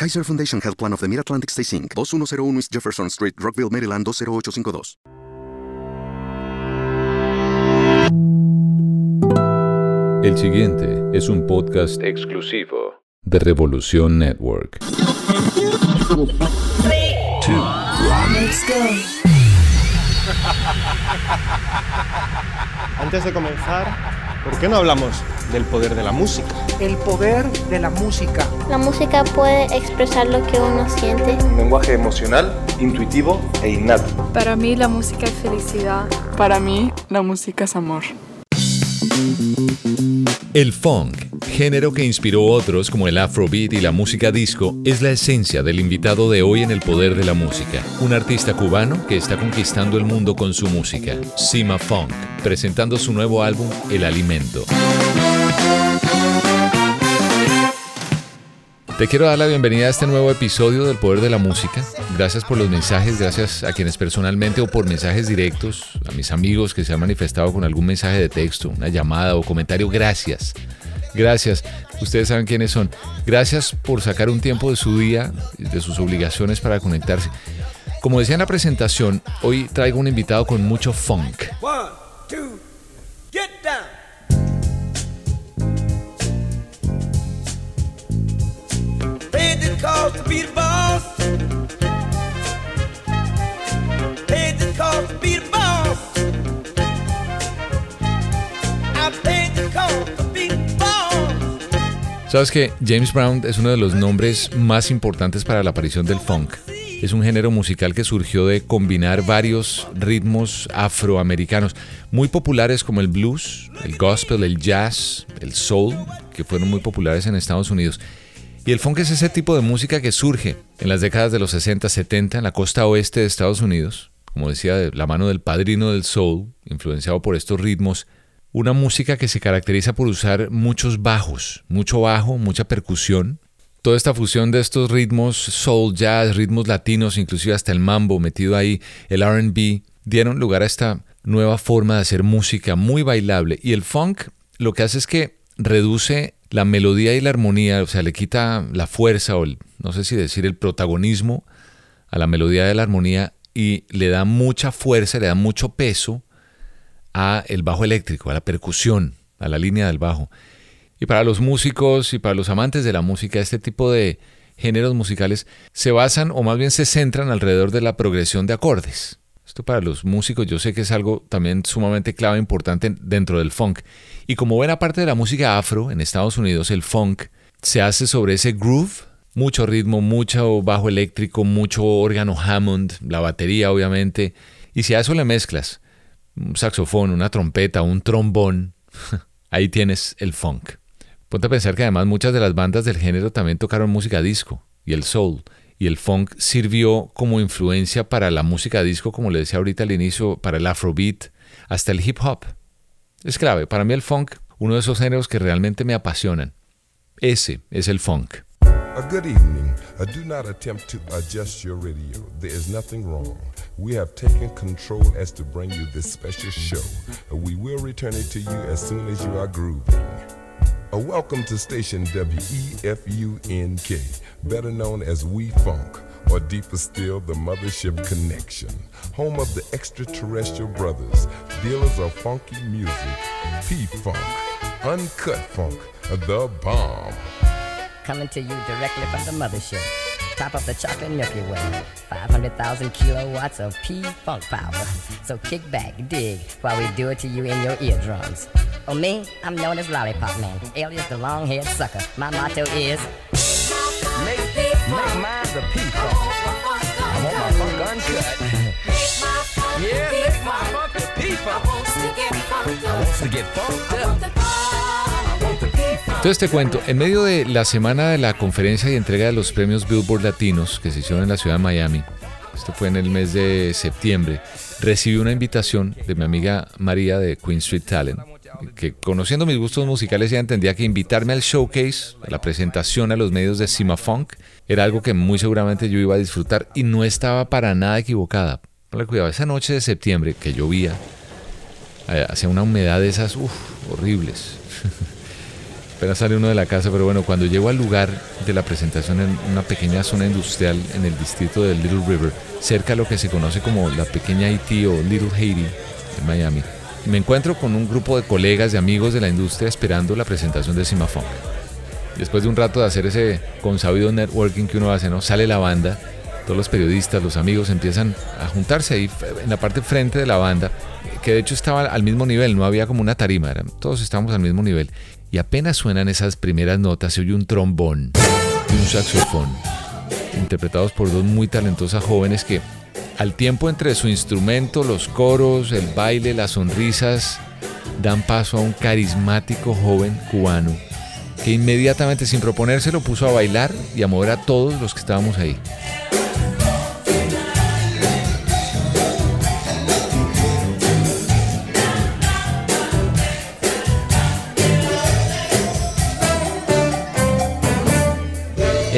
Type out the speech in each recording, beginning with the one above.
Kaiser Foundation Health Plan of the Mid-Atlantic Stay Inc., 2101 East Jefferson Street, Rockville, Maryland 20852. El siguiente es un podcast exclusivo de Revolución Network. Antes de comenzar, ¿por qué no hablamos del poder de la música? El poder de la música. La música puede expresar lo que uno siente. Un lenguaje emocional, intuitivo e innato. Para mí la música es felicidad. Para mí la música es amor. El funk, género que inspiró otros como el afrobeat y la música disco, es la esencia del invitado de hoy en el poder de la música, un artista cubano que está conquistando el mundo con su música, Sima Funk, presentando su nuevo álbum El Alimento. Te quiero dar la bienvenida a este nuevo episodio del Poder de la Música. Gracias por los mensajes, gracias a quienes personalmente o por mensajes directos, a mis amigos que se han manifestado con algún mensaje de texto, una llamada o comentario. Gracias. Gracias. Ustedes saben quiénes son. Gracias por sacar un tiempo de su día, de sus obligaciones para conectarse. Como decía en la presentación, hoy traigo un invitado con mucho funk. Sabes que James Brown es uno de los nombres más importantes para la aparición del funk. Es un género musical que surgió de combinar varios ritmos afroamericanos, muy populares como el blues, el gospel, el jazz, el soul, que fueron muy populares en Estados Unidos. Y el funk es ese tipo de música que surge en las décadas de los 60, 70 en la costa oeste de Estados Unidos, como decía, de la mano del padrino del soul, influenciado por estos ritmos. Una música que se caracteriza por usar muchos bajos, mucho bajo, mucha percusión. Toda esta fusión de estos ritmos, soul, jazz, ritmos latinos, inclusive hasta el mambo metido ahí, el RB, dieron lugar a esta nueva forma de hacer música muy bailable. Y el funk lo que hace es que reduce la melodía y la armonía, o sea, le quita la fuerza o el, no sé si decir el protagonismo a la melodía de la armonía y le da mucha fuerza, le da mucho peso a el bajo eléctrico, a la percusión, a la línea del bajo. Y para los músicos y para los amantes de la música, este tipo de géneros musicales se basan o más bien se centran alrededor de la progresión de acordes. Esto para los músicos yo sé que es algo también sumamente clave, importante dentro del funk. Y como buena parte de la música afro en Estados Unidos, el funk se hace sobre ese groove, mucho ritmo, mucho bajo eléctrico, mucho órgano Hammond, la batería obviamente. Y si a eso le mezclas un saxofón, una trompeta, un trombón, ahí tienes el funk. Ponte a pensar que además muchas de las bandas del género también tocaron música disco y el soul. Y el funk sirvió como influencia para la música disco, como le decía ahorita al inicio, para el afrobeat, hasta el hip hop. Es clave, para mí el funk, uno de esos géneros que realmente me apasionan. Ese es el funk. A good evening. Uh, do not attempt to adjust your radio. There is nothing wrong. We have taken control as to bring you this special show. We will return it to you as soon as you are grooving. A welcome to station WEFUNK, better known as We Funk, or deeper still, the Mothership Connection, home of the extraterrestrial brothers, dealers of funky music, P Funk, Uncut Funk, the bomb. Coming to you directly from the mothership. Top of the chocolate Milky Way. 500,000 kilowatts of P-Funk power. So kick back, dig, while we do it to you in your eardrums. Oh, me? I'm known as Lollipop Man, alias the long-haired sucker. My motto is... Make, make mine the P-Funk. I want my funk uncut. yeah, make my funk the P-Funk. I want to get funked up. Entonces te cuento, en medio de la semana de la conferencia y entrega de los premios Billboard Latinos que se hicieron en la ciudad de Miami, esto fue en el mes de septiembre, recibí una invitación de mi amiga María de Queen Street Talent, que conociendo mis gustos musicales ya entendía que invitarme al showcase, a la presentación a los medios de Cima Funk, era algo que muy seguramente yo iba a disfrutar y no estaba para nada equivocada. Ponle cuidado, esa noche de septiembre que llovía, eh, hacía una humedad de esas, uff, horribles. Apenas sale uno de la casa, pero bueno, cuando llego al lugar de la presentación en una pequeña zona industrial en el distrito de Little River, cerca de lo que se conoce como la pequeña Haití o Little Haiti en Miami, me encuentro con un grupo de colegas y amigos de la industria esperando la presentación de Simafunk. Después de un rato de hacer ese consabido networking que uno hace, ¿no? Sale la banda, todos los periodistas, los amigos empiezan a juntarse ahí en la parte frente de la banda, que de hecho estaba al mismo nivel, no había como una tarima, todos estábamos al mismo nivel y apenas suenan esas primeras notas se oye un trombón y un saxofón, interpretados por dos muy talentosas jóvenes que al tiempo entre su instrumento, los coros, el baile, las sonrisas, dan paso a un carismático joven cubano que inmediatamente sin proponérselo puso a bailar y a mover a todos los que estábamos ahí.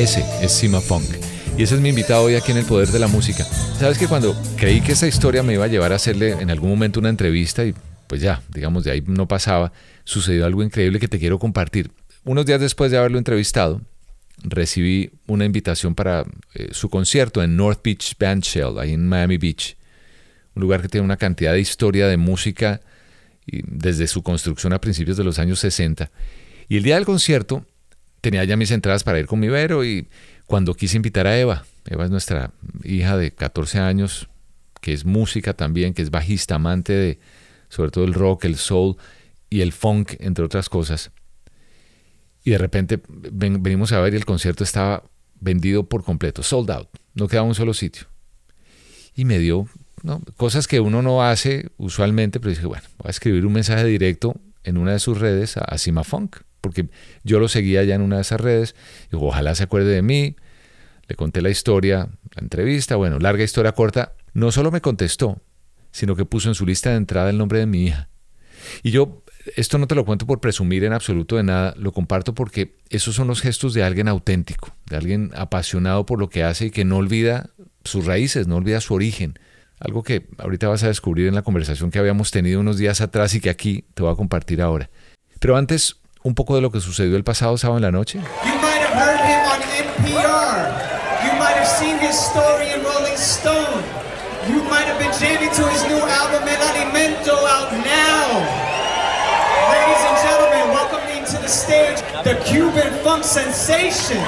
Ese es Sima Funk. Y ese es mi invitado hoy aquí en El Poder de la Música. Sabes que cuando creí que esa historia me iba a llevar a hacerle en algún momento una entrevista y pues ya, digamos, de ahí no pasaba, sucedió algo increíble que te quiero compartir. Unos días después de haberlo entrevistado, recibí una invitación para eh, su concierto en North Beach Band Shell, ahí en Miami Beach. Un lugar que tiene una cantidad de historia de música desde su construcción a principios de los años 60. Y el día del concierto tenía ya mis entradas para ir con mi Vero y cuando quise invitar a Eva, Eva es nuestra hija de 14 años, que es música también, que es bajista, amante de sobre todo el rock, el soul y el funk, entre otras cosas. Y de repente venimos a ver y el concierto estaba vendido por completo, sold out, no quedaba un solo sitio. Y me dio cosas que uno no hace usualmente, pero dije, bueno, voy a escribir un mensaje directo en una de sus redes a, a Sima Funk porque yo lo seguía ya en una de esas redes, y ojalá se acuerde de mí, le conté la historia, la entrevista, bueno, larga historia corta, no solo me contestó, sino que puso en su lista de entrada el nombre de mi hija. Y yo, esto no te lo cuento por presumir en absoluto de nada, lo comparto porque esos son los gestos de alguien auténtico, de alguien apasionado por lo que hace y que no olvida sus raíces, no olvida su origen. Algo que ahorita vas a descubrir en la conversación que habíamos tenido unos días atrás y que aquí te voy a compartir ahora. Pero antes, un poco de lo que sucedió el pasado sábado en la noche? The Cuban funk sensation.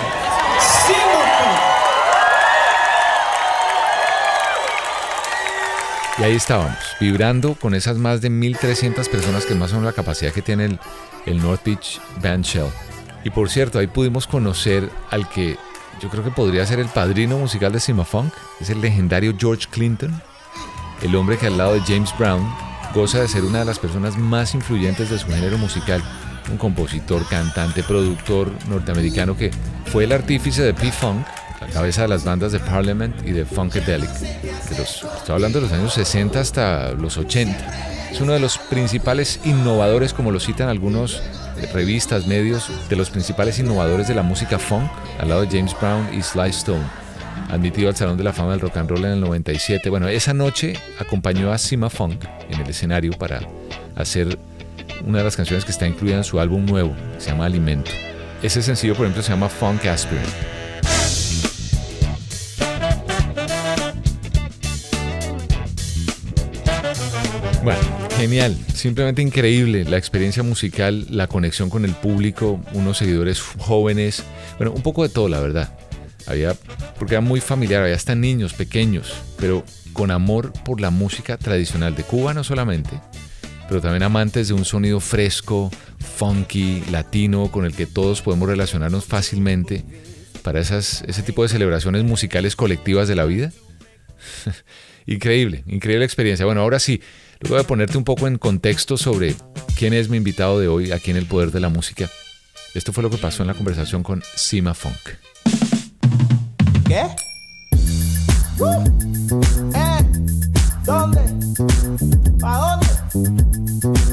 Y ahí estábamos, vibrando con esas más de 1.300 personas que más son la capacidad que tiene el, el North Beach Band Shell. Y por cierto, ahí pudimos conocer al que yo creo que podría ser el padrino musical de Sima Funk, es el legendario George Clinton, el hombre que al lado de James Brown goza de ser una de las personas más influyentes de su género musical, un compositor, cantante, productor norteamericano que fue el artífice de P-Funk, la cabeza de las bandas de Parliament y de Funkadelic, que los, estoy hablando de los años 60 hasta los 80 es uno de los principales innovadores, como lo citan algunos revistas, medios, de los principales innovadores de la música funk, al lado de James Brown y Sly Stone. Admitido al Salón de la Fama del Rock and Roll en el 97. Bueno, esa noche acompañó a Sima Funk en el escenario para hacer una de las canciones que está incluida en su álbum nuevo, se llama Alimento. Ese sencillo, por ejemplo, se llama Funk Aspirin. Bueno, Genial, simplemente increíble la experiencia musical, la conexión con el público, unos seguidores jóvenes, bueno, un poco de todo, la verdad. Había, porque era muy familiar, había hasta niños pequeños, pero con amor por la música tradicional de Cuba no solamente, pero también amantes de un sonido fresco, funky, latino, con el que todos podemos relacionarnos fácilmente para esas, ese tipo de celebraciones musicales colectivas de la vida. increíble, increíble experiencia. Bueno, ahora sí, luego de ponerte un poco en contexto sobre quién es mi invitado de hoy aquí en El Poder de la Música, esto fue lo que pasó en la conversación con Sima Funk. ¿Qué? ¿Eh? ¿Dónde? ¿Pa dónde?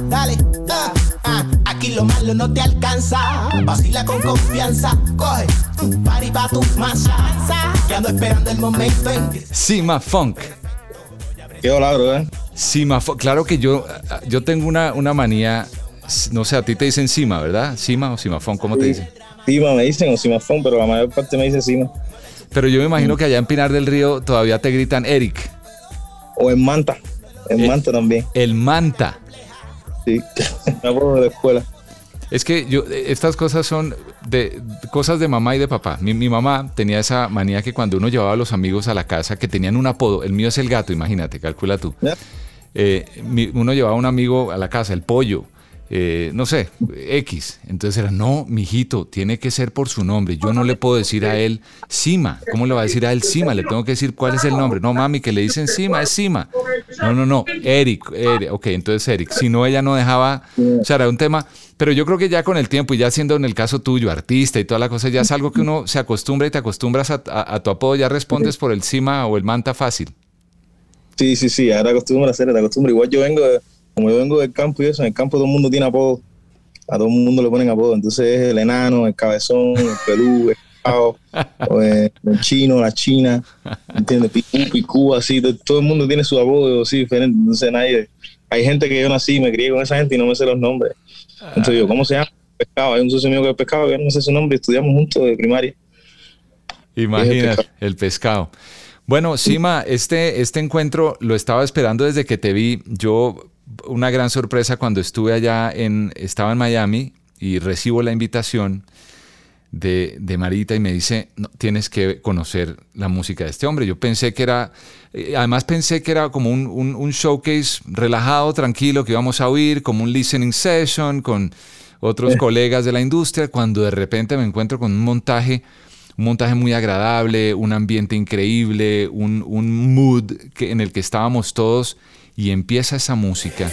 Dale, ah, ah, aquí lo malo no te alcanza. Vacila con confianza, coge tu party pa' tu masa. Que ando esperando el momento en que. Sima Funk. ¿Qué hola, bro? Eh? Sima Funk. Claro que yo, yo tengo una, una manía. No sé, a ti te dicen Sima, ¿verdad? Sima o Sima Funk, ¿cómo te dicen? Sima me dicen o Sima Funk, pero la mayor parte me dice Sima. Pero yo me imagino que allá en Pinar del Río todavía te gritan Eric. O en Manta. En Manta también. El Manta. Sí, me de la escuela. Es que yo, estas cosas son de, cosas de mamá y de papá. Mi, mi, mamá tenía esa manía que cuando uno llevaba a los amigos a la casa que tenían un apodo, el mío es el gato, imagínate, calcula tú. Eh, uno llevaba a un amigo a la casa, el pollo, eh, no sé, X. Entonces era, no, mijito, tiene que ser por su nombre. Yo no le puedo decir a él Sima. ¿Cómo le va a decir a él Sima? Le tengo que decir cuál es el nombre. No, mami, que le dicen Sima, es Sima. No, no, no, Eric, Eric. Ok, entonces Eric. Si no, ella no dejaba, o sea, era un tema. Pero yo creo que ya con el tiempo y ya siendo en el caso tuyo, artista y toda la cosa, ya es algo que uno se acostumbra y te acostumbras a, tu apodo, ya respondes por el Sima o el Manta fácil. Sí, sí, sí, ahora acostumbro a hacer, te acostumbro. Igual yo vengo como yo vengo del campo y eso, en el campo todo el mundo tiene apodo. A todo el mundo le ponen apodo. Entonces es el enano, el cabezón, el pelú, el pao, el, chino, la china, ¿entiendes? Picú, picú, así. Todo, el mundo tiene su apodo así diferente. Entonces nadie. Hay gente que yo nací, me crié con esa gente y no me sé los nombres. Entonces yo, ¿cómo se llama? Pescado. Hay un socio mío que es pescado, que no sé su nombre, estudiamos juntos de primaria. Imagínate, el pescado. Bueno, Sima, este, este encuentro lo estaba esperando desde que te vi. Yo una gran sorpresa cuando estuve allá en, estaba en Miami y recibo la invitación de, Marita y me dice, no, tienes que conocer la música de este hombre. Yo pensé que era, eh, además pensé que era como un, showcase relajado, tranquilo, que íbamos a oír, como un listening session con otros colegas de la industria, cuando de repente me encuentro con un montaje, un montaje muy agradable, un ambiente increíble, un, mood en el que estábamos todos y empieza esa música.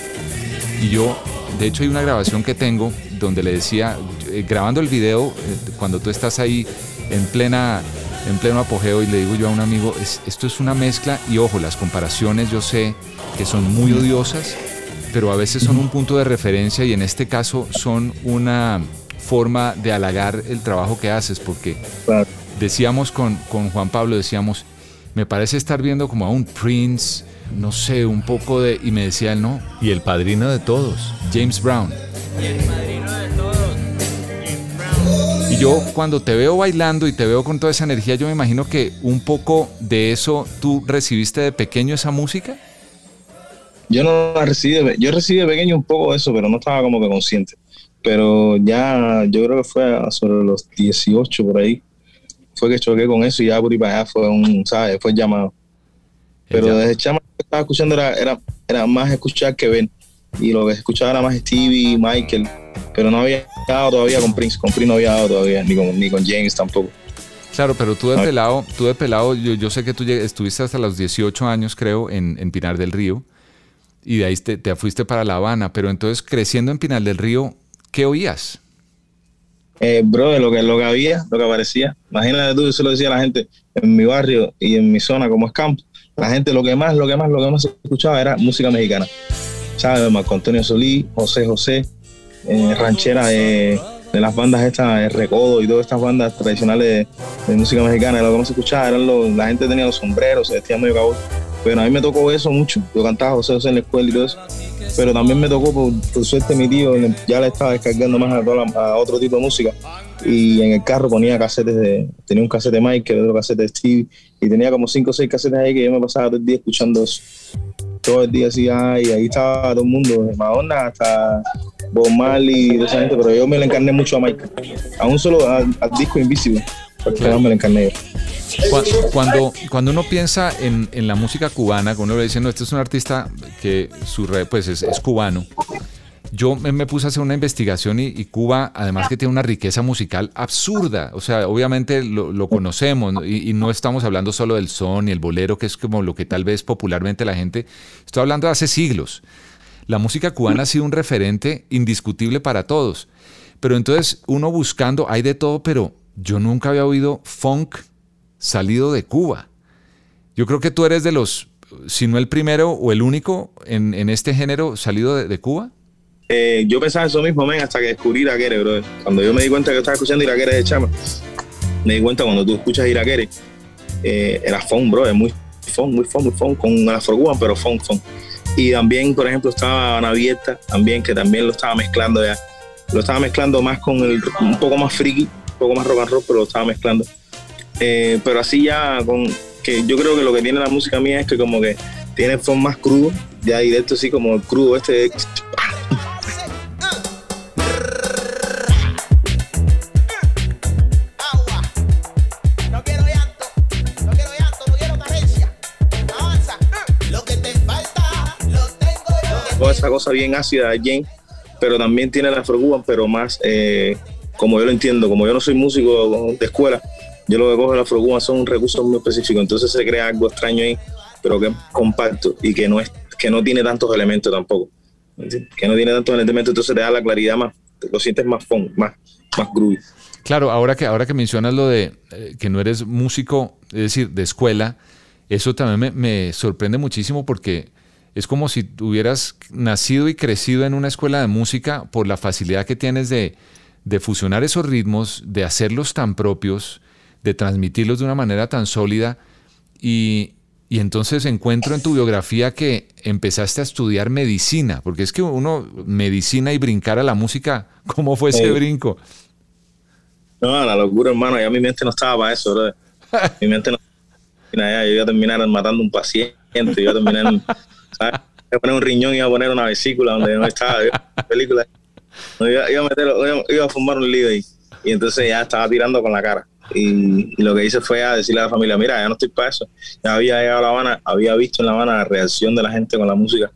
Y yo, de hecho hay una grabación que tengo donde le decía, eh, grabando el video, eh, cuando tú estás ahí en plena en pleno apogeo y le digo yo a un amigo, esto es una mezcla y ojo, las comparaciones yo sé que son muy odiosas, pero a veces son un punto de referencia y en este caso son una forma de halagar el trabajo que haces, porque decíamos con, con Juan Pablo, decíamos, me parece estar viendo como a un Prince, no sé, un poco de... Y me decía él, no. Y el padrino de todos, James Brown. Y el padrino de todos. Y yo cuando te veo bailando y te veo con toda esa energía, yo me imagino que un poco de eso tú recibiste de pequeño esa música. Yo no la recibí, yo recibí de pequeño un poco eso, pero no estaba como que consciente. Pero ya, yo creo que fue sobre los 18 por ahí, fue que choqué con eso y ya por ahí para allá fue un, ¿sabes? Fue llamado. Pero desde chama que estaba escuchando era, era, era, más escuchar que ver. Y lo que escuchaba era más Stevie, Michael. Pero no había dado todavía con Prince. Con Prince no había dado todavía, ni con, ni con James tampoco. Claro, pero tú de pelado, tú de pelado, yo, yo sé que tú estuviste hasta los 18 años, creo, en, en Pinar del Río. Y de ahí te, te, fuiste para La Habana. Pero entonces, creciendo en Pinar del Río, ¿qué oías? Eh, bro, lo que, lo que había, lo que aparecía. Imagínate tú, yo se lo decía a la gente en mi barrio y en mi zona como es campo la gente lo que más, lo que más, lo que más escuchaba era música mexicana. ¿Sabes? Marco Antonio Solí, José José, eh, ranchera de, las bandas estas, de Recodo y todas estas bandas tradicionales de, música mexicana. Lo que más se escuchaba eran los, la gente tenía los sombreros, se vestía medio cabrón. Pero a mí me tocó eso mucho. Yo cantaba José José en la escuela y todo eso. Pero también me tocó, por, suerte, mi tío ya le estaba descargando más a, otro tipo de música. Y en el carro ponía casetes de. Tenía un casete de Michael, otro casete de Steve. Y tenía como cinco o seis casetes ahí que yo me pasaba todo el día escuchando eso. Todo el día así, y ahí estaba todo el mundo, de Madonna hasta Bob Marley y toda esa gente. Pero yo me le encarné mucho a Michael. A un solo al, disco Invisible. Porque no yo. Cuando, cuando uno piensa en, en la música cubana, cuando uno le dice, no, este es un artista que su red pues es, es cubano, yo me, puse a hacer una investigación y, Cuba, además que tiene una riqueza musical absurda. O sea, obviamente lo, conocemos y, no estamos hablando solo del son y el bolero, que es como lo que tal vez popularmente la gente. Estoy hablando de hace siglos. La música cubana ha sido un referente indiscutible para todos. Pero entonces uno buscando, hay de todo, pero yo nunca había oído funk salido de Cuba. Yo creo que tú eres de los, si no el primero o el único en, este género salido de Cuba. Eh, yo pensaba eso mismo, men, hasta que descubrí Iraquere, bro. Cuando yo me di cuenta que estaba escuchando Iraquere de chama, me di cuenta cuando tú escuchas Iraquere, eh, era funk, bro, es muy funk, muy funk, muy funk, con la forguan, pero funk, funk. Y también, por ejemplo, estaba Ana Abierta, también, que también lo estaba mezclando ya. Lo estaba mezclando más con el, un poco más friki, poco más rock and roll, pero lo estaba mezclando. Eh, pero así ya con, que yo creo que lo que tiene la música mía es que como que tiene funk más crudo, ya directo así como el crudo este esa cosa bien ácida de Jane, pero también tiene la Afro pero más eh, como yo lo entiendo, como yo no soy músico de escuela, yo lo que cojo de la Afro son recursos muy específicos, entonces se crea algo extraño ahí, pero que es compacto y que no, es, que no tiene tantos elementos tampoco, que no tiene tantos elementos, entonces te da la claridad más, lo sientes más fun, más, más groovy. Claro, ahora que, ahora que mencionas lo de eh, que no eres músico, es decir, de escuela, eso también me, me sorprende muchísimo porque es como si hubieras nacido y crecido en una escuela de música por la facilidad que tienes de, fusionar esos ritmos, de hacerlos tan propios, de transmitirlos de una manera tan sólida. Y, entonces encuentro en tu biografía que empezaste a estudiar medicina, porque es que uno, medicina y brincar a la música, ¿cómo fue ese brinco? No, la locura, hermano, ya mi mente no estaba para eso, bro. Mi mente no. Ya, yo iba a terminar matando un paciente, yo iba a terminar Iba a poner un riñón y iba a poner una vesícula donde no estaba. película. Meter, iba a fumar un lío ahí. Y entonces ya estaba tirando con la cara. Y, lo que hice fue a decirle a la familia, mira, ya no estoy para eso. Ya había llegado a La Habana, había visto en La Habana la reacción de la gente con la música.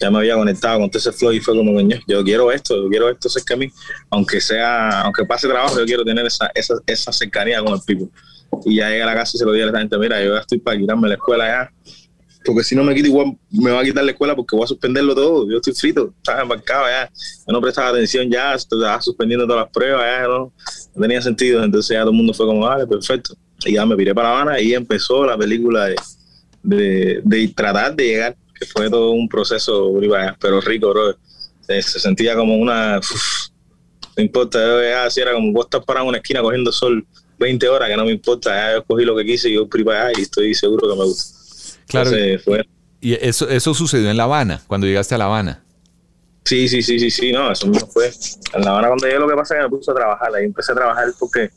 Ya me había conectado con todo ese flow y fue como, yo quiero esto, yo quiero esto cerca de mí. Aunque sea, aunque pase trabajo, yo quiero tener esa, esa, esa cercanía con el people. Y ya llegué a la casa y se lo dije a la gente, mira, yo ya estoy para quitarme la escuela ya porque si no me quito igual me va a quitar la escuela porque voy a suspenderlo todo. Yo estoy frito, estaba embarcado ya, yo no prestaba atención ya, estaba suspendiendo todas las pruebas, ya no, tenía sentido. Entonces ya todo el mundo fue como, vale, perfecto. Y ya me piré para La Habana y empezó la película de, de, tratar de llegar, que fue todo un proceso, pero rico, bro. Se, sentía como una... no importa, yo ya si era como vos estás parado en una esquina cogiendo sol 20 horas, que no me importa, ya yo cogí lo que quise y yo allá y estoy seguro que me gusta. Claro. Y eso, eso sucedió en La Habana, cuando llegaste a La Habana. Sí, sí, sí, sí, sí, no, eso mismo fue. En La Habana cuando llegué lo que pasa es que me puse a trabajar, ahí empecé a trabajar porque,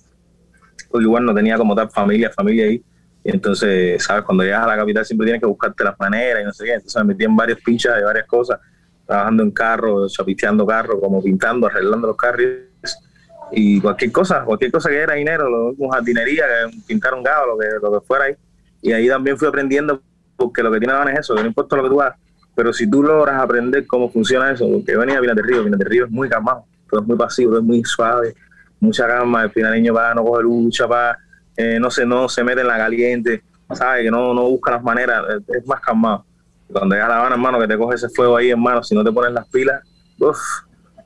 porque igual no tenía como tal familia, familia ahí. Y entonces, ¿sabes? Cuando llegas a la capital siempre tienes que buscarte las maneras y no sé qué. Entonces me metí en varios pinchas de varias cosas, trabajando en carros, chapiteando carros, como pintando, arreglando los carros y cualquier cosa, cualquier cosa que era dinero, lo, jardinería, pintar un gado, lo que, lo que fuera ahí. Y ahí también fui aprendiendo porque lo que tiene es eso, no importa lo que tú hagas, pero si tú logras aprender cómo funciona eso, porque venía Pinar del Río, Pinar del Río es muy calmado, todo es muy pasivo, es muy suave, mucha calma, el finaleño va, no coge lucha, va, eh, no, se, no se mete en la caliente, sabe que no, no busca las maneras, es más calmado. Cuando llegas a La Habana, hermano, que te coge ese fuego ahí, hermano, si no te pones las pilas, uff,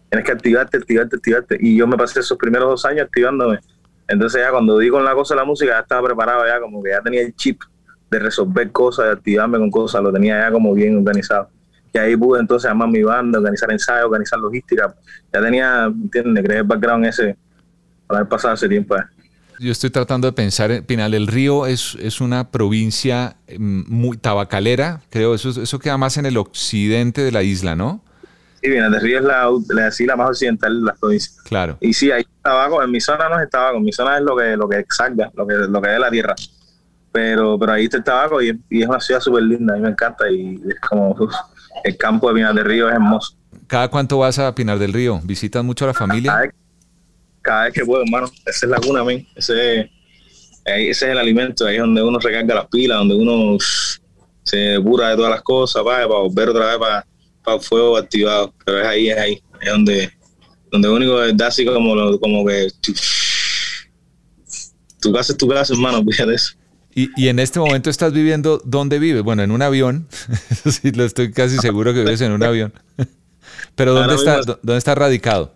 tienes que activarte, activarte, activarte. Y yo me pasé esos primeros dos años activándome. Entonces ya cuando di con la cosa de la música, ya estaba preparado ya, como que ya tenía el chip de resolver cosas, de activarme con cosas, lo tenía ya como bien organizado. Y ahí pude entonces armar mi banda, organizar ensayos, organizar logística. Ya tenía, ¿entiendes? Creé el background ese para haber pasado ese tiempo. Yo estoy tratando de pensar, Pinal del Río es, es una provincia mm, muy tabacalera, creo, eso, eso queda más en el occidente de la isla, ¿no? Sí, Pinal del Río es la, la, la más occidental de las provincias. Claro. Y sí, hay tabaco, en mi zona no es tabaco, en mi zona es lo que, lo que salga, lo que, lo que es la tierra pero, pero ahí está el tabaco y, es una ciudad súper linda, a mí me encanta y es como el campo de Pinar del Río es hermoso. ¿Cada cuánto vas a Pinar del Río? ¿Visitas mucho a la familia? Cada vez, que puedo, hermano. Esa es la cuna, men. Ese, ese es el alimento, ahí es donde uno recarga las pilas, donde uno se cura de todas las cosas, para, para volver otra vez para, para el fuego activado. Pero es ahí, es ahí, es donde, donde único es así como, como que tu, tu casa es tu casa, hermano, fíjate eso. Y, y en este momento estás viviendo, ¿dónde vives? Bueno, en un avión. sí, lo estoy casi seguro que vives en un avión. Pero ¿dónde, Ahora está, mismo- dó- ¿dónde está radicado?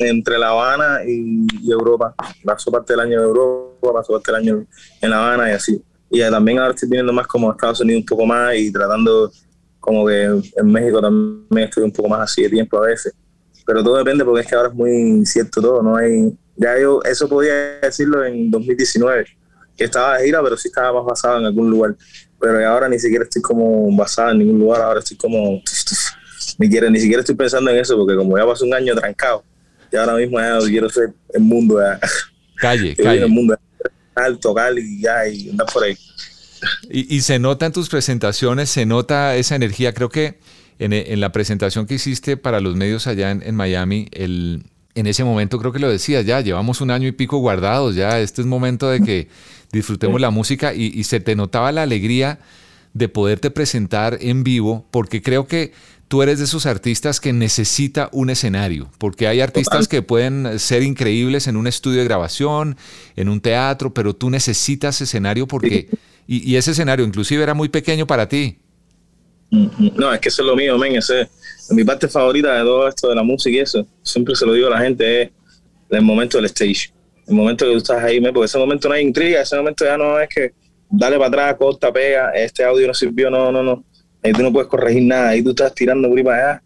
entre La Habana y, y Europa. Paso parte del año en Europa, paso parte del año en La Habana y así. Y también ahora estoy viniendo más como a Estados Unidos un poco más y tratando como que en México también estoy un poco más así de tiempo a veces. Pero todo depende porque es que ahora es muy incierto todo, no hay... Ya yo eso podía decirlo en 2019, que estaba de gira, pero sí estaba más basado en algún lugar. Pero ya ahora ni siquiera estoy como basado en ningún lugar, ahora estoy como... Ni, quiero, ni siquiera estoy pensando en eso porque como ya pasó un año trancado, y ahora mismo ya quiero ser el mundo, ya. Calle, calle. al mundo, ya. tocar y ya, y andar por ahí. Y, y se nota en tus presentaciones, se nota esa energía. Creo que en, en la presentación que hiciste para los medios allá en, en Miami, el, en ese momento creo que lo decías, ya llevamos un año y pico guardados, ya este es momento de que disfrutemos la música y, y se te notaba la alegría de poderte presentar en vivo, porque creo que tú eres de esos artistas que necesita un escenario, porque hay artistas que pueden ser increíbles en un estudio de grabación, en un teatro, pero tú necesitas escenario porque, y, y ese escenario inclusive era muy pequeño para ti. No, es que eso es lo mío, men. Ese, mi parte favorita de todo esto de la música y eso, siempre se lo digo a la gente, es el momento del stage. El momento que tú estás ahí, porque ese momento no hay intriga, ese momento ya no es que dale para atrás, corta, pega, este audio no sirvió, no, no, no. Ahí tú no puedes corregir nada, ahí tú estás tirando para allá.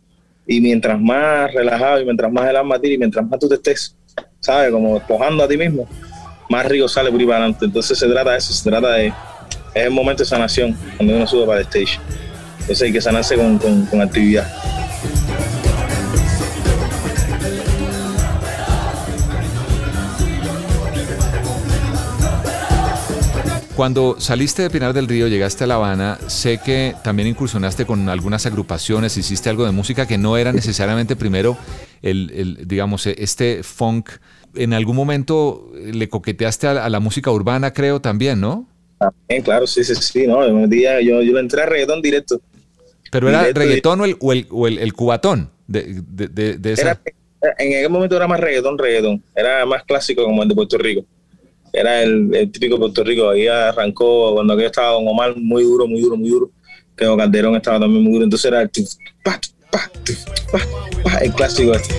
Y mientras más relajado y mientras más el alma tira y mientras más tú te estés, ¿sabes? Como despojando a ti mismo, más rico sale por adelante. Entonces se trata de eso, se trata de. Es el momento de sanación cuando uno sube para el stage. Entonces hay que sanarse con, con, con actividad. Cuando saliste de Pinar del Río, llegaste a La Habana, sé que también incursionaste con algunas agrupaciones, hiciste algo de música que no era necesariamente primero el, el, digamos, este funk. En algún momento le coqueteaste a, a la música urbana, creo, también, ¿no? También, claro, sí, sí, sí, no, yo, metía- yo, yo entré a reggaetón directo. Pero era Directo, reggaetón o el, o el, o el- el cubatón de, de- de- de esa. Era, en aquel momento era más reggaetón, reggaetón. Era más clásico como el de Puerto Rico. Era el, típico Puerto Rico. Ahí arrancó cuando aquello estaba Don Omar muy duro, muy duro, muy duro. Que Don Calderón estaba también muy duro. Entonces era el, el clásico este.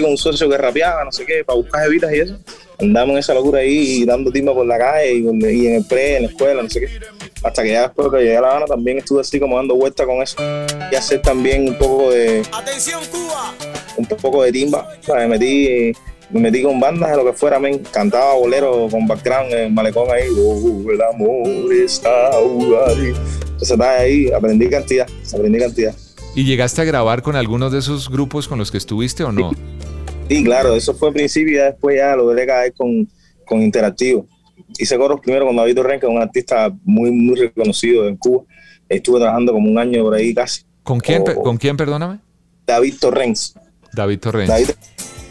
Con un socio que rapeaba, no sé qué, para buscar evitas y eso. Andamos en esa locura ahí y dando timba por la calle y, en el pre, en la escuela, no sé qué. Hasta que ya después que llegué a La Habana también estuve así como dando vueltas con eso. Y hacer también un poco de. Un poco de timba. O me metí, me metí con bandas de lo que fuera, men. Cantaba bolero con background en el malecón ahí. Oh, el amor está ahí. Entonces estaba ahí, aprendí cantidad, aprendí cantidad. ¿Y llegaste a grabar con algunos de esos grupos con los que estuviste o no? Sí, claro, eso fue al principio y después ya lo logré caer con, con Interactivo. Hice coros primero con David Torren, que es un artista muy, muy reconocido en Cuba. Estuve trabajando como un año por ahí casi. ¿Con quién, Oh, per- ¿con quién perdóname? David Torrens. David Torrens. David,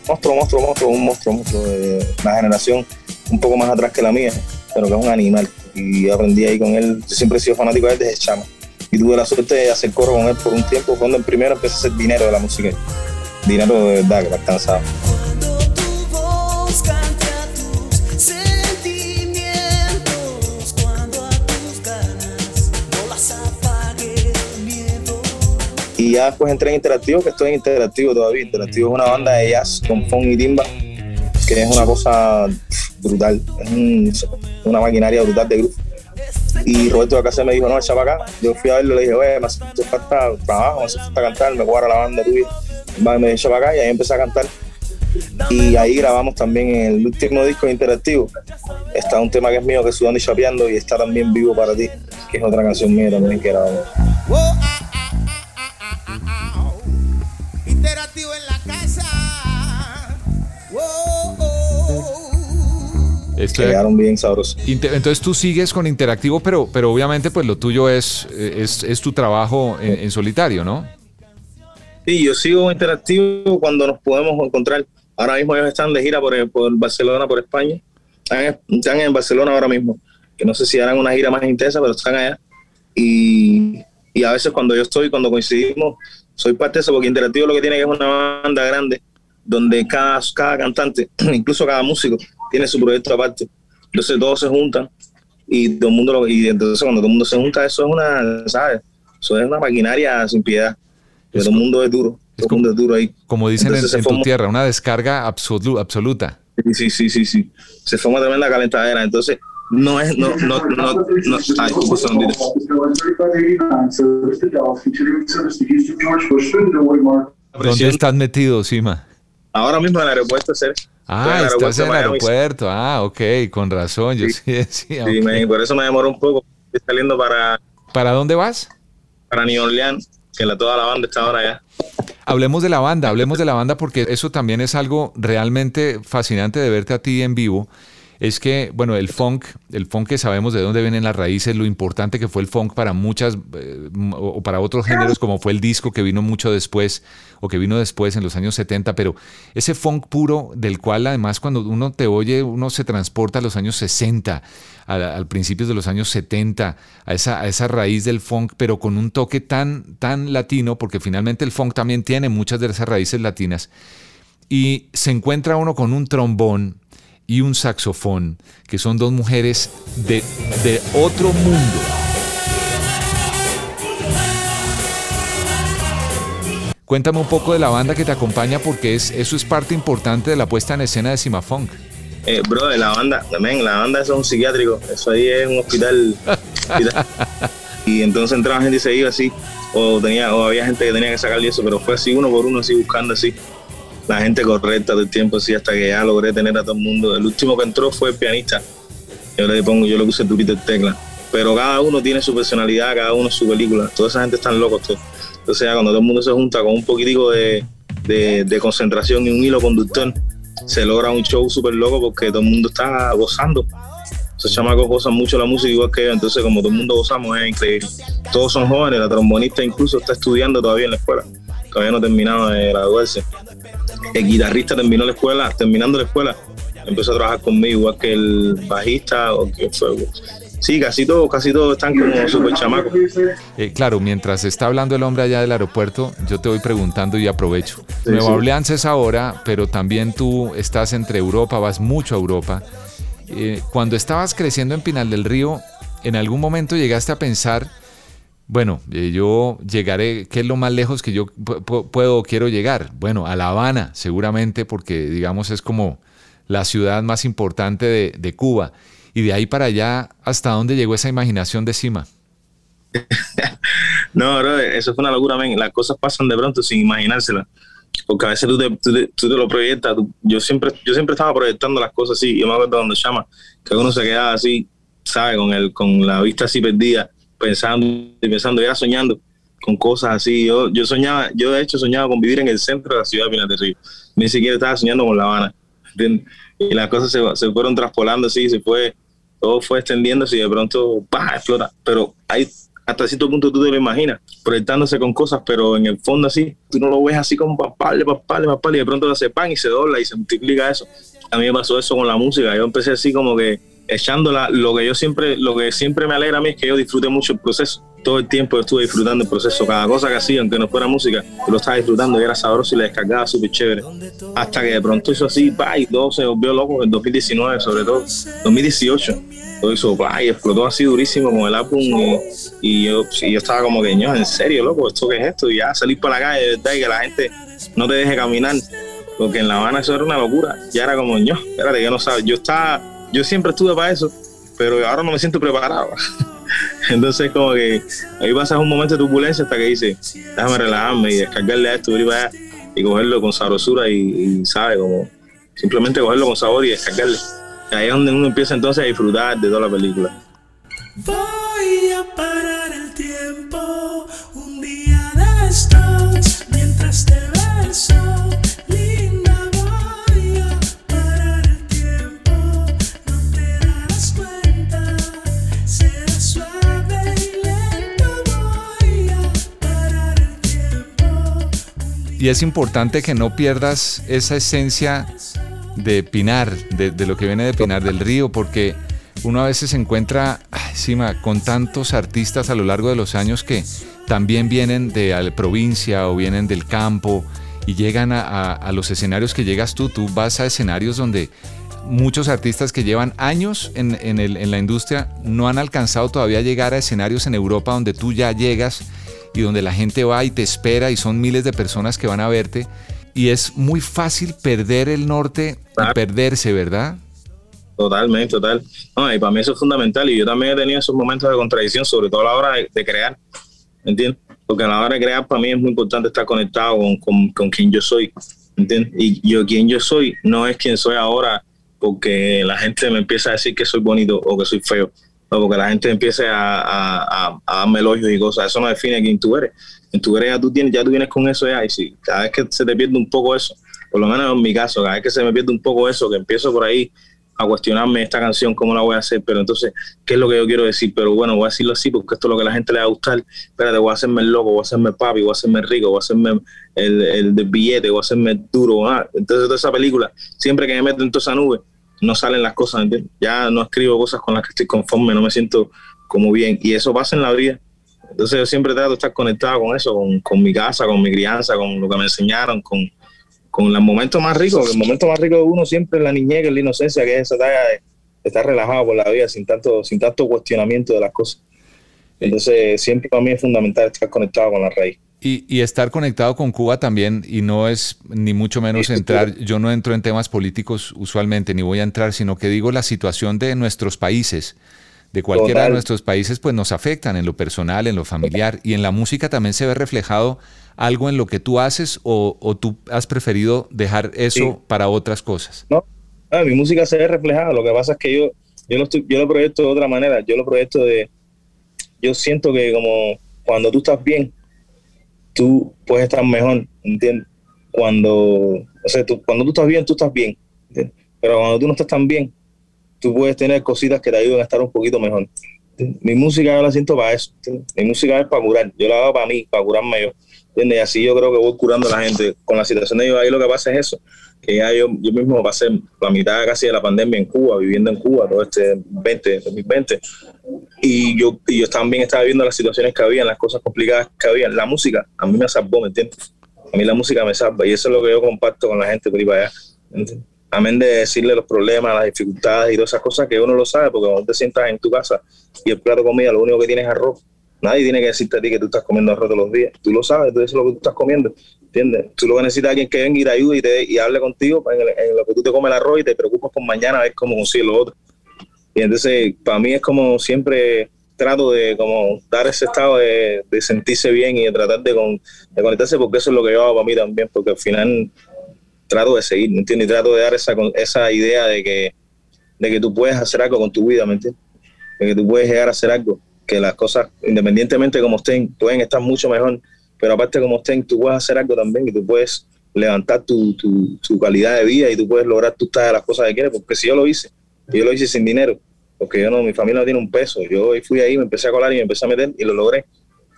monstruo, monstruo, monstruo, un monstruo, monstruo de la generación un poco más atrás que la mía, pero que es un animal. Y aprendí ahí con él. Yo siempre he sido fanático de él desde chama. Y tuve la suerte de hacer coro con él por un tiempo. Fue cuando el primero empecé a hacer dinero de la música. Dinero de verdad, que me alcanzaba. Ya después entré en Interactivo, que estoy en Interactivo todavía. Interactivo es una banda de jazz con funk y timba, que es una cosa brutal. Es un- una maquinaria brutal de grupo. Y Roberto de Acá me dijo, no, echa para acá. Yo fui a verlo le dije, oye, me hace falta trabajo, me hace falta cantar, me cuadra la banda tuya. Me echa para acá y ahí empecé a cantar. Y ahí grabamos también el último disco interactivo. Está un tema que es mío, que es Sudando y Chapeando, y está también Vivo para ti, que es otra canción mía también que grabamos. Estoy- Quedaron bien sabrosos. Entonces tú sigues con Interactivo, pero, pero obviamente pues lo tuyo es, es, es tu trabajo en, en solitario, ¿no? Sí, yo sigo interactivo cuando nos podemos encontrar. Ahora mismo ellos están de gira por, por Barcelona, por España. Están, están, en Barcelona ahora mismo. Que no sé si harán una gira más intensa, pero están allá. Y, y a veces cuando yo estoy, cuando coincidimos, soy parte de eso, porque Interactivo lo que tiene que es una banda grande, donde cada, cada cantante, incluso cada músico, tiene su proyecto aparte. Entonces todos se juntan y todo el mundo lo, y entonces cuando todo el mundo se junta, eso es una, ¿sabes? Eso es una maquinaria sin piedad. todo el mundo es duro. todo el mundo es duro ahí. Como dicen en, en tu tierra, una descarga absolu, absoluta. Sí, sí, sí, sí. Se forma tremenda calentadera. Entonces, no es, no, no, no, no, ay, un segundito. ¿Dónde estás metido, Sima? Ahora mismo en el aeropuerto, ¿sí? Ah, en estás en el aeropuerto. Ah, ok, con razón. Yo sí, decía. Sí, me, por eso me demoró un poco. Estoy saliendo para. ¿Para dónde vas? Para New Orleans, que la, toda la banda está ahora allá. Hablemos de la banda, hablemos de la banda porque eso también es algo realmente fascinante de verte a ti en vivo es que, bueno, el funk, el funk que sabemos de dónde vienen las raíces, lo importante que fue el funk para muchas eh, o para otros géneros, como fue el disco que vino mucho después o que vino después en los años 70, pero ese funk puro del cual además cuando uno te oye, uno se transporta a los años 60, al, principios de los años 70, a esa, a esa raíz del funk, pero con un toque tan, tan latino, porque finalmente el funk también tiene muchas de esas raíces latinas, y se encuentra uno con un trombón, y un saxofón, que son dos mujeres de, de otro mundo. Cuéntame un poco de la banda que te acompaña porque es, eso es parte importante de la puesta en escena de Simafunk. Eh, bro, de la banda, también, la banda es un psiquiátrico, eso ahí es un hospital. y entonces entraba gente y se iba así, o tenía, o había gente que tenía que sacarle eso, pero fue así uno por uno, así buscando así la gente correcta del tiempo, así hasta que ya logré tener a todo el mundo. El último que entró fue el pianista. Yo le pongo, yo le puse turito el tecla. Pero cada uno tiene su personalidad, cada uno su película. Toda esa gente están locos. Todo. Entonces ya cuando todo el mundo se junta con un poquitico de, de, concentración y un hilo conductor, se logra un show súper loco porque todo el mundo está gozando. Esos chamacos gozan mucho la música igual que yo, entonces como todo el mundo gozamos es increíble. Todos son jóvenes, la trombonista incluso está estudiando todavía en la escuela, todavía no ha terminado de graduarse el guitarrista terminó la escuela, terminando la escuela, empezó a trabajar conmigo, igual que el bajista o que fue. Sí, casi todos, casi todos están como súper chamacos. Eh, claro, mientras está hablando el hombre allá del aeropuerto, yo te voy preguntando y aprovecho. Nueva Orleans es ahora, pero también tú estás entre Europa, vas mucho a Europa. Eh, cuando estabas creciendo en Pinal del Río, ¿en algún momento llegaste a pensar bueno, eh, yo llegaré, ¿qué es lo más lejos que yo puedo o quiero llegar? Bueno, a La Habana, seguramente, porque digamos es como la ciudad más importante de, Cuba. Y de ahí para allá, ¿hasta dónde llegó esa imaginación de Cima? no, bro, eso fue una locura, man. Las cosas pasan de pronto sin imaginárselas. Porque a veces tú te, tú te, lo proyectas. yo, siempre, yo siempre estaba proyectando las cosas así. Yo me acuerdo cuando llama, que uno se quedaba así, ¿sabes? Con, el, con la vista así perdida pensando y pensando, era soñando con cosas así. Yo, yo soñaba, yo de hecho soñaba con vivir en el centro de la ciudad de Pinar. Ni siquiera estaba soñando con La Habana. Y las cosas se, fueron traspolando así, se fue, todo fue extendiéndose y de pronto, ¡pah! explota. Pero hay, hasta cierto punto tú te lo imaginas, proyectándose con cosas, pero en el fondo así, tú no lo ves así como papale, papale, papale, y de pronto hace pan y se dobla y se multiplica eso. A mí me pasó eso con la música. Yo empecé así como que echándola, lo que yo siempre, lo que siempre me alegra a mí es que yo disfrute mucho el proceso. Todo el tiempo estuve disfrutando el proceso. Cada cosa que hacía, aunque no fuera música, lo estaba disfrutando y era sabroso y le descargaba súper chévere. Hasta que de pronto hizo así, pa, y todo se volvió loco en 2019, sobre todo. 2018. Todo eso, pa, y explotó así durísimo con el álbum. Y, yo, yo estaba como que, no, en serio, loco, ¿esto qué es esto? Y ya salir para la calle, de verdad, y que la gente no te deje caminar. Porque en La Habana eso era una locura. Ya era como, no, espérate, yo no sabes. Yo estaba yo siempre estuve para eso, pero ahora no me siento preparado. Entonces, como que ahí pasas un momento de turbulencia hasta que dices, déjame relajarme y descargarle a esto, y cogerlo con sabrosura y, ¿sabe? Como simplemente cogerlo con sabor y descargarle. Ahí es donde uno empieza entonces a disfrutar de toda la película. Voy a parar el tiempo un día de estos mientras te beso. Y es importante que no pierdas esa esencia de Pinar, de, lo que viene de Pinar del Río, porque uno a veces se encuentra encima con tantos artistas a lo largo de los años que también vienen de la provincia o vienen del campo y llegan a, los escenarios que llegas tú. Tú vas a escenarios donde muchos artistas que llevan años en, en, la industria no han alcanzado todavía llegar a escenarios en Europa donde tú ya llegas y donde la gente va y te espera y son miles de personas que van a verte. Y es muy fácil perder el norte y perderse, ¿verdad? Totalmente, total. No, y para mí eso es fundamental. Y yo también he tenido esos momentos de contradicción, sobre todo a la hora de, crear. ¿Me entiendes? Porque a la hora de crear, para mí es muy importante estar conectado con, con, quien yo soy. ¿Me entiendes? Y yo, quien yo soy, no es quien soy ahora porque la gente me empieza a decir que soy bonito o que soy feo. O porque la gente empiece a, a, a, darme elogios y cosas. Eso no define quién tú eres. En tu eres ya tú, tienes, ya tú vienes con eso ya. Y si cada vez que se te pierde un poco eso, por lo menos en mi caso, cada vez que se me pierde un poco eso, que empiezo por ahí a cuestionarme esta canción, cómo la voy a hacer, pero entonces, ¿qué es lo que yo quiero decir? Pero bueno, voy a decirlo así porque esto es lo que a la gente le va a gustar. Espérate, voy a hacerme el loco, voy a hacerme papi, voy a hacerme rico, voy a hacerme el, el del billete, voy a hacerme duro. Ah. Entonces, toda esa película, siempre que me meto en toda esa nube, no salen las cosas, Ya no escribo cosas con las que estoy conforme, no me siento como bien. Y eso pasa en la vida. Entonces, yo siempre trato de estar conectado con eso, con, con mi casa, con mi crianza, con lo que me enseñaron, con con el momento más rico, el momento más rico de uno siempre es la niñez, que es la inocencia, que es esa talla de estar relajado por la vida sin tanto, sin tanto cuestionamiento de las cosas. Entonces, siempre para mí es fundamental estar conectado con la raíz. Y, estar conectado con Cuba también, y no es ni mucho menos entrar, yo no entro en temas políticos usualmente, ni voy a entrar, sino que digo la situación de nuestros países, de cualquiera de nuestros países, pues nos afectan en lo personal, en lo familiar, y en la música también se ve reflejado algo en lo que tú haces o, tú has preferido dejar eso para otras cosas? No, ah, mi música se ve reflejada. Lo que pasa es que yo, yo, lo estoy, yo lo proyecto de otra manera. Yo lo proyecto de. Yo siento que, como cuando tú estás bien, tú puedes estar mejor, ¿entiendes? Cuando, o sea, tú, cuando tú estás bien, tú estás bien. Pero cuando tú no estás tan bien, tú puedes tener cositas que te ayuden a estar un poquito mejor. Mi música yo la siento para eso. Mi música es para curar. Yo la hago para mí, para curarme yo. Y así yo creo que voy curando a la gente. Con la situación de ahí lo que pasa es eso, que ya yo, yo mismo pasé la mitad casi de la pandemia en Cuba, viviendo en Cuba todo este 20, 2020. Y yo, y yo también estaba viendo las situaciones que había, las cosas complicadas que había. La música a mí me salvó, ¿me entiendes? A mí la música me salva y eso es lo que yo comparto con la gente por ahí para allá. Amén de decirle los problemas, las dificultades y todas esas cosas que uno lo sabe, porque cuando te sientas en tu casa y el plato de comida, lo único que tienes es arroz Nadie tiene que decirte a ti que tú estás comiendo arroz todos los días. Tú lo sabes, tú dices lo que tú estás comiendo. ¿Entiendes? Tú lo que necesitas es alguien que venga y te ayude y, te, y hable contigo en, lo que tú te comes el arroz y te preocupas por mañana a ver cómo consigues lo otro. Y entonces, para mí es como siempre trato de como dar ese estado de, sentirse bien y de tratar de, conectarse porque eso es lo que yo hago para mí también, porque al final trato de seguir, ¿me entiendes? Y trato de dar esa, esa idea de que, de que tú puedes hacer algo con tu vida, ¿me entiendes? De que tú puedes llegar a hacer algo que las cosas, independientemente de cómo estén, pueden estar mucho mejor, pero aparte de cómo estén, tú puedes hacer algo también y tú puedes levantar tu, tu, calidad de vida y tú puedes lograr tú las cosas que quieres, porque si yo lo hice, yo lo hice sin dinero, porque yo no, mi familia no tiene un peso, yo fui ahí, me empecé a colar y me empecé a meter y lo logré.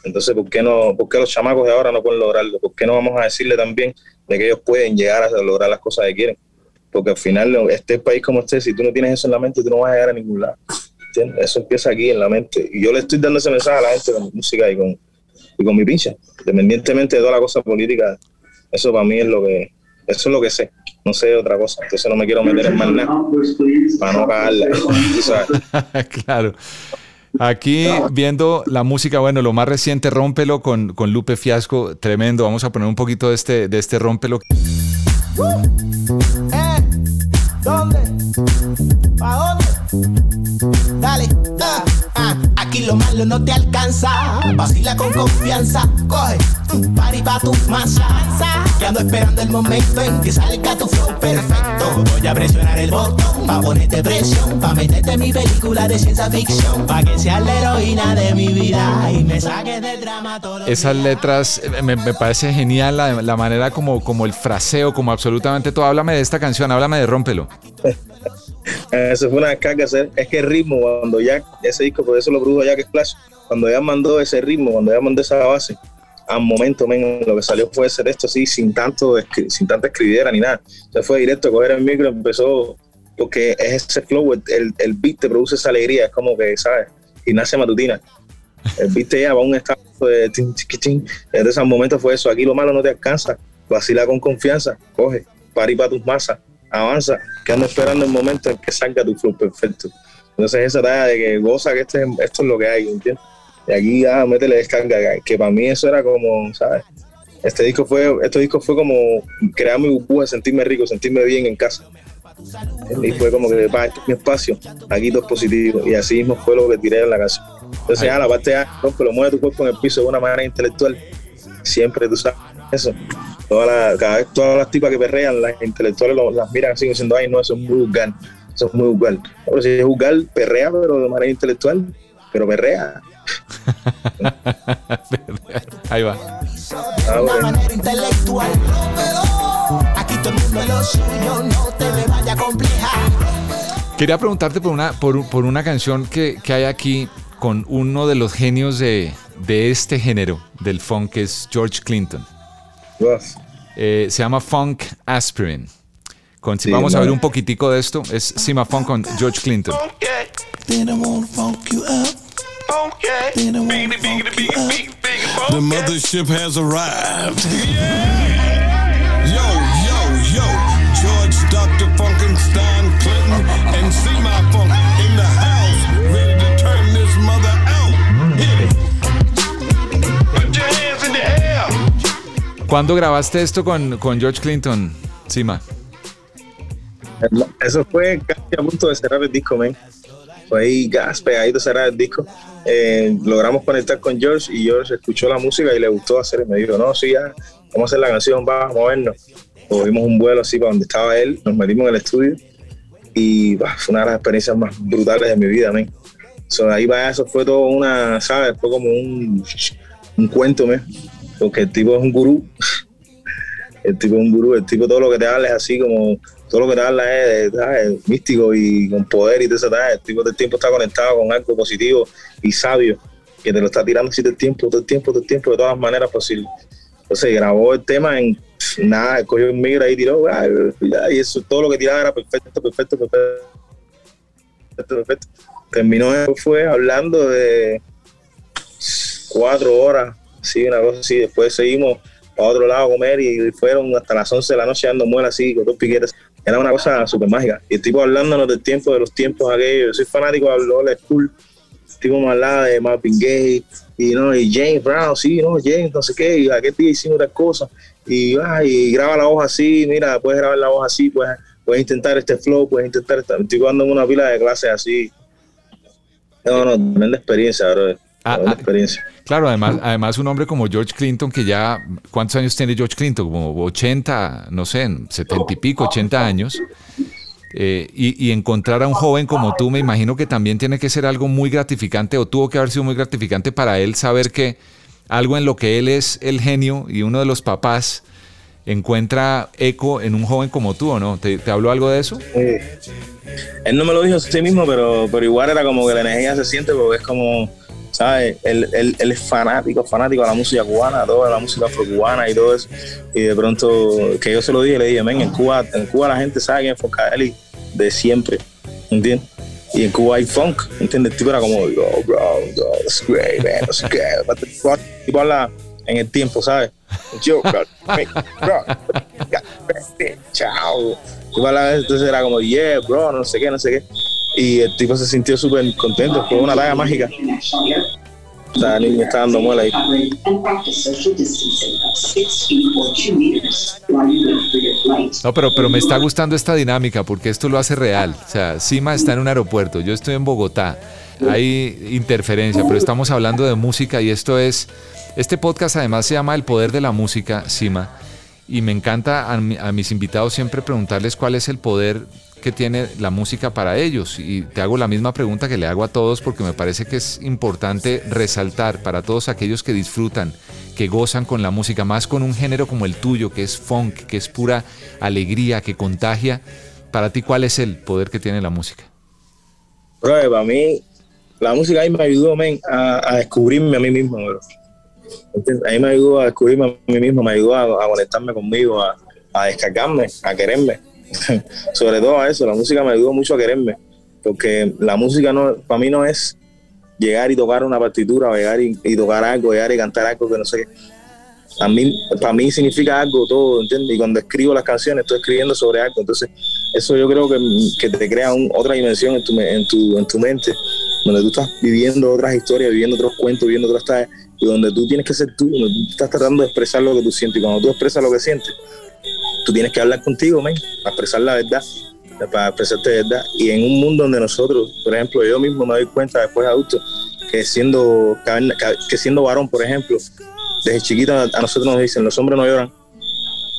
Entonces, ¿por qué, no, ¿por qué los chamacos de ahora no pueden lograrlo? ¿Por qué no vamos a decirle también de que ellos pueden llegar a lograr las cosas que quieren? Porque al final, este país como este, si tú no tienes eso en la mente, tú no vas a llegar a ningún lado. Eso empieza aquí en la mente. Y yo le estoy dando ese mensaje a la gente con mi música y con, y con mi pincha. Independientemente de toda la cosa política, eso para mí es lo que, eso es lo que sé. No sé otra cosa. Entonces no me quiero meter en más nada para no cagarla. claro. Aquí viendo la música, bueno, lo más reciente, Rómpelo con, con Lupe Fiasco, tremendo. Vamos a poner un poquito de este, de este Rómpelo. Eh, ¿Dónde? ¿Para dónde? Dale, ah, ah, aquí lo malo no te alcanza. Vacila con confianza, coge un party pa' tu masa. Que ando esperando el momento en que salga tu flow perfecto. Voy a presionar el botón pa' ponerte presión, pa' meterte mi película de ciencia ficción, pa' que seas la heroína de mi vida y me saques del drama todo. Esas letras eh, me, me, parece genial la, la manera como, como el fraseo, como absolutamente todo. Háblame de esta canción, háblame de Rómpelo. Eso fue una descarga. Es que el ritmo, cuando ya ese disco, por eso lo produjo que Splash, cuando ya mandó ese ritmo, cuando ya mandó esa base, al momento, men, lo que salió fue ese texto así, sin tanto, sin tanta escribiera ni nada. Se fue directo a coger el micro, empezó, porque es ese flow, el, el beat te produce esa alegría, es como que, ¿sabes? Gimnasia matutina. El beat te lleva a un estado de tin, tin, En ese momento fue eso, aquí lo malo no te alcanza, vacila con confianza, coge, pari para tus masas, avanza, que ando esperando el momento en que salga tu flow perfecto. Entonces esa tarea de que goza que este, esto es lo que hay, ¿entiendes? Y aquí ah, métele descarga, que para mí eso era como, ¿sabes? Este disco fue, este disco fue como crear mi burbuja, sentirme rico, sentirme bien en casa. Y fue como que, para este es mi espacio, aquí todo es positivo. Y así mismo fue lo que tiré en la casa. Entonces, ya la parte A, que lo mueve tu cuerpo en el piso de una manera intelectual. Siempre tú sabes eso. Toda la, cada vez todas las tipas que perrean, las intelectuales las miran así diciendo, ay, no, eso es muy vulgar. Eso es muy vulgar. Pero si es vulgar, perrea, pero de manera intelectual, pero perrea. Ahí va. Quería preguntarte por una, por, por una canción que, que, hay aquí con uno de los genios de, de este género, del funk, que es George Clinton. Eh, se llama Funk Aspirin. Con, si vamos a ver un poquitico de esto, es Sima Funk con George Clinton. The mothership has arrived. ¿Cuándo grabaste esto con, con George Clinton, Sima? Eso fue casi a punto de cerrar el disco, men. Fue ahí gas pegadito cerrar el disco eh, logramos conectar con George y George escuchó la música y le gustó hacer y me dijo, no, sí, ya, vamos a hacer la canción, vamos a movernos. Cogimos un vuelo así para donde estaba él, nos metimos en el estudio y fue una de las experiencias más brutales de mi vida, man. So, ahí va, eso fue todo una, ¿sabes? Fue como un, un cuento, man, porque el tipo es un gurú. el tipo es un gurú, el tipo todo lo que te habla es así como todo lo que te habla es, místico y con poder y todo eso. El tipo del tiempo está conectado con algo positivo y sabio, que te lo está tirando así todo el tiempo, todo el tiempo, todo el tiempo, de todas maneras posibles. Entonces grabó el tema en nada, cogió un micro ahí y tiró, y eso, todo lo que tiraba era perfecto, perfecto, perfecto, perfecto. Terminó, fue hablando de cuatro horas, sí, una cosa así. Después seguimos a otro lado a comer y fueron hasta las 11 de la noche dando muelas así, con dos piquetes. Era una cosa súper mágica. Y el tipo hablándonos del tiempo, de los tiempos aquellos. Yo soy fanático de Old School. Tipo me hablaba de Marvin Gaye y, ¿no? y James Brown, sí, ¿no? James, no sé qué. Y aquel día hicimos otras cosas. Y, ah, y graba la voz así, mira, puedes grabar la voz así, pues puedes intentar este flow, puedes intentar esta. Estoy dándome una pila de clases así. No, no, tremenda experiencia, bro. Ah, ah, experiencia. Claro, además, además un hombre como George Clinton, que ya, ¿cuántos años tiene George Clinton? Como 80, no sé, 70 y pico, 80 años. Eh, y, encontrar a un joven como tú, me imagino que también tiene que ser algo muy gratificante, o tuvo que haber sido muy gratificante para él saber que algo en lo que él es el genio y uno de los papás encuentra eco en un joven como tú, ¿o no? ¿Te, habló algo de eso? Él no me lo dijo a sí mismo, pero, pero igual era como que la energía se siente porque es como ¿sabes? Él, él, él, es fanático, fanático de la música cubana, toda la música afro-cubana y todo eso. Y de pronto, que yo se lo dije, le dije, ven, en Cuba, en Cuba la gente sabe quién es Funkadelic de siempre, ¿entiendes? Y en Cuba hay funk, ¿entiendes? El tipo era como, yo, bro, that's great, man, that's great. El tipo habla en el tiempo, ¿sabes? Yo, bro, bro, chao. Entonces era como, yeah, bro, no sé qué, no sé qué y el tipo se sintió súper contento, fue una talla mágica. O me está dando muela ahí. No, pero, pero me está gustando esta dinámica porque esto lo hace real. O sea, Sima está en un aeropuerto, yo estoy en Bogotá, hay interferencia, pero estamos hablando de música y esto es, este podcast además se llama El Poder de la Música, Sima, y me encanta a mis invitados siempre preguntarles cuál es el poder que tiene la música para ellos. Y te hago la misma pregunta que le hago a todos porque me parece que es importante resaltar para todos aquellos que disfrutan, que gozan con la música, más con un género como el tuyo, que es funk, que es pura alegría, que contagia. Para ti, ¿cuál es el poder que tiene la música? Bro, para mí, la música ahí me ayudó a, descubrirme a mí mismo, A mí me ayudó a descubrirme a mí mismo, me ayudó a, conectarme conmigo, a, a descargarme, a quererme. Sobre todo a eso, la música me ayudó mucho a quererme, porque la música no, para mí no es llegar y tocar una partitura, llegar y, tocar algo, llegar y cantar algo que no sé qué. Mí, para mí significa algo todo, ¿entiendes? Y cuando escribo las canciones estoy escribiendo sobre algo, entonces eso yo creo que, que te crea otra dimensión en tu, en, tu, en tu mente, donde tú estás viviendo otras historias, viviendo otros cuentos, viviendo otras tareas, y donde tú tienes que ser tú, donde tú estás tratando de expresar lo que tú sientes, y cuando tú expresas lo que sientes, tú tienes que hablar contigo, man, para expresar la verdad, para expresarte de verdad, y en un mundo donde nosotros, por ejemplo, yo mismo me doy cuenta después de adulto, que siendo, que siendo varón, por ejemplo, desde chiquito a, nosotros nos dicen, los hombres no lloran.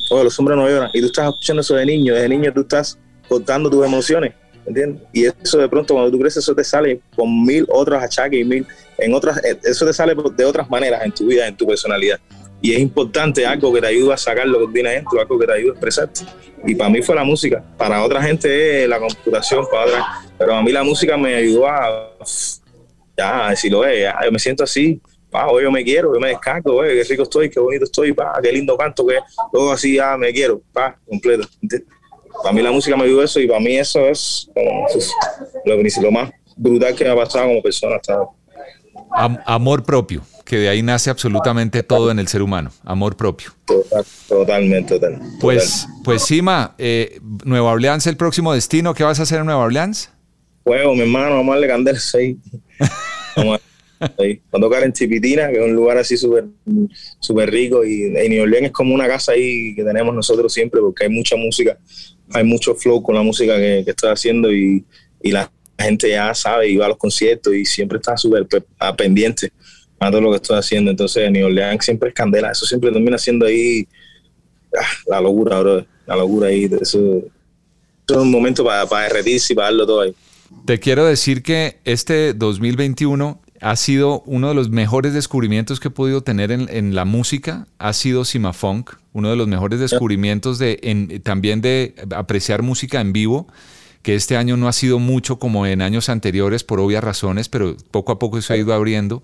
o los hombres no lloran. Y tú estás escuchando eso de niño, desde niño tú estás cortando tus emociones, ¿entiendes? Y eso de pronto cuando tú creces, eso te sale con mil otros achaques y mil, en otras, eh, eso te sale de otras maneras en tu vida, en tu personalidad. Y es importante algo que te ayude a sacar lo que tiene dentro, algo que te ayude a expresarte. Y para mí fue la música. Para otra gente es la computación, para otra. Pero a mí la música me ayudó a. Ya, si lo es, yo me siento así pa, hoy yo me quiero, yo me descargo, qué rico estoy, qué bonito estoy, pa, qué lindo canto, que todo así, ah, me quiero, pa, completo. Para mí la música me ayudó eso y para mí eso es, lo, más brutal que me ha pasado como persona hasta amor propio, que de ahí nace absolutamente todo en el ser humano, amor propio. totalmente, totalmente. Pues, pues Sima, eh, Nueva Orleans el próximo destino, ¿qué vas a hacer en Nueva Orleans? Juego, mi hermano, vamos a darle candela 6. Ahí. a tocar en Chipitina, que es un lugar así súper super rico. Y, New Orleans es como una casa ahí que tenemos nosotros siempre, porque hay mucha música, hay mucho flow con la música que, que estoy haciendo y, y, la gente ya sabe y va a los conciertos y siempre está súper pendiente a todo lo que estoy haciendo. Entonces, en New Orleans siempre es candela. Eso siempre termina siendo ahí ah, la locura, bro. La locura ahí. Eso, es un momento para, para derretirse y para darlo todo ahí. Te quiero decir que este 2021 ha sido uno de los mejores descubrimientos que he podido tener en, la música, ha sido Funk, uno de los mejores descubrimientos de, también de apreciar música en vivo, que este año no ha sido mucho como en años anteriores por obvias razones, pero poco a poco se ha ido abriendo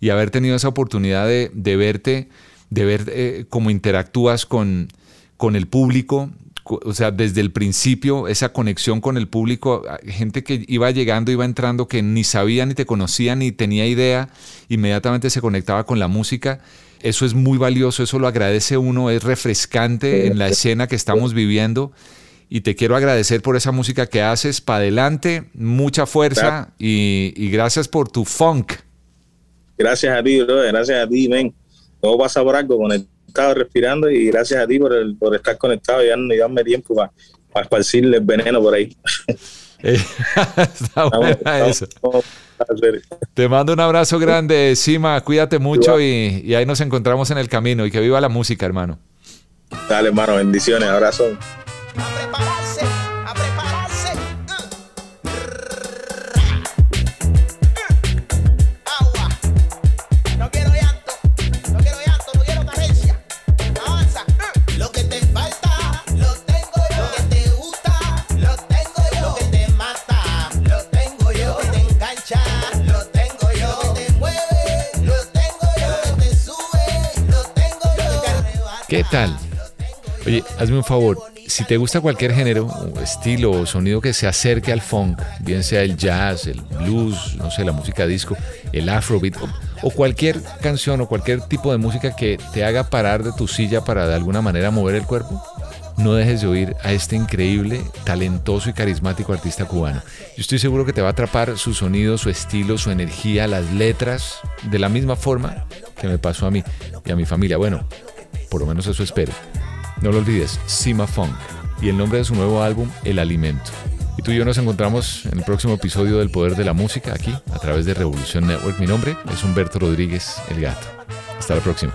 y haber tenido esa oportunidad de, verte, de ver eh, cómo interactúas con, con el público, o sea, desde el principio, esa conexión con el público, gente que iba llegando, iba entrando, que ni sabía, ni te conocía, ni tenía idea, inmediatamente se conectaba con la música. Eso es muy valioso, eso lo agradece uno, es refrescante en la escena que estamos viviendo. Y te quiero agradecer por esa música que haces. Para adelante, mucha fuerza y, gracias por tu funk. Gracias a ti, bro. Gracias a ti, ven. Todo pasa por algo con el estado respirando y gracias a ti por, el, por estar conectado y, darme tiempo para, para esparcirle el veneno por ahí. Te mando un abrazo grande, Sima. Cuídate mucho y, y, ahí nos encontramos en el camino. Y que viva la música, hermano. Dale, hermano. Bendiciones. Abrazo. ¿Qué tal? Oye, hazme un favor, si te gusta cualquier género, estilo o sonido que se acerque al funk, bien sea el jazz, el blues, no sé, la música disco, el afrobeat o, cualquier canción o cualquier tipo de música que te haga parar de tu silla para de alguna manera mover el cuerpo, no dejes de oír a este increíble, talentoso y carismático artista cubano. Yo estoy seguro que te va a atrapar su sonido, su estilo, su energía, las letras, de la misma forma que me pasó a mí y a mi familia. Bueno, por lo menos eso espero. No lo olvides, Sima Funk y el nombre de su nuevo álbum, El Alimento. Y tú y yo nos encontramos en el próximo episodio del Poder de la Música, aquí, a través de Revolución Network. Mi nombre es Humberto Rodríguez, el gato. Hasta la próxima.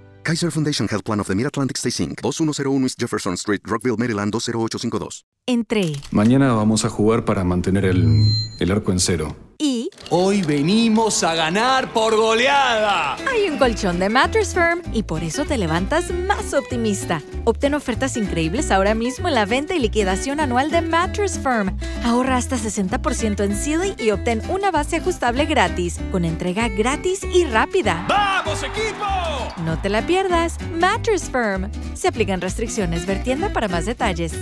Kaiser Foundation Health Plan of the Mid-Atlantic Stay Inc. 2101 East Jefferson Street, Rockville, Maryland 20852. Entré. Mañana vamos a jugar para mantener el, el arco en cero. Y Hoy venimos a ganar por goleada. hay un colchón de Mattress Firm y por eso te levantas más optimista. Obtén ofertas increíbles ahora mismo en la venta y liquidación anual de Mattress Firm. Ahorra hasta 60% en Sealy y obtén una base ajustable gratis, con entrega gratis y rápida. ¡Vamos, equipo! No te la pierdas. Mattress Firm. Se aplican restricciones. Ver tienda para más detalles.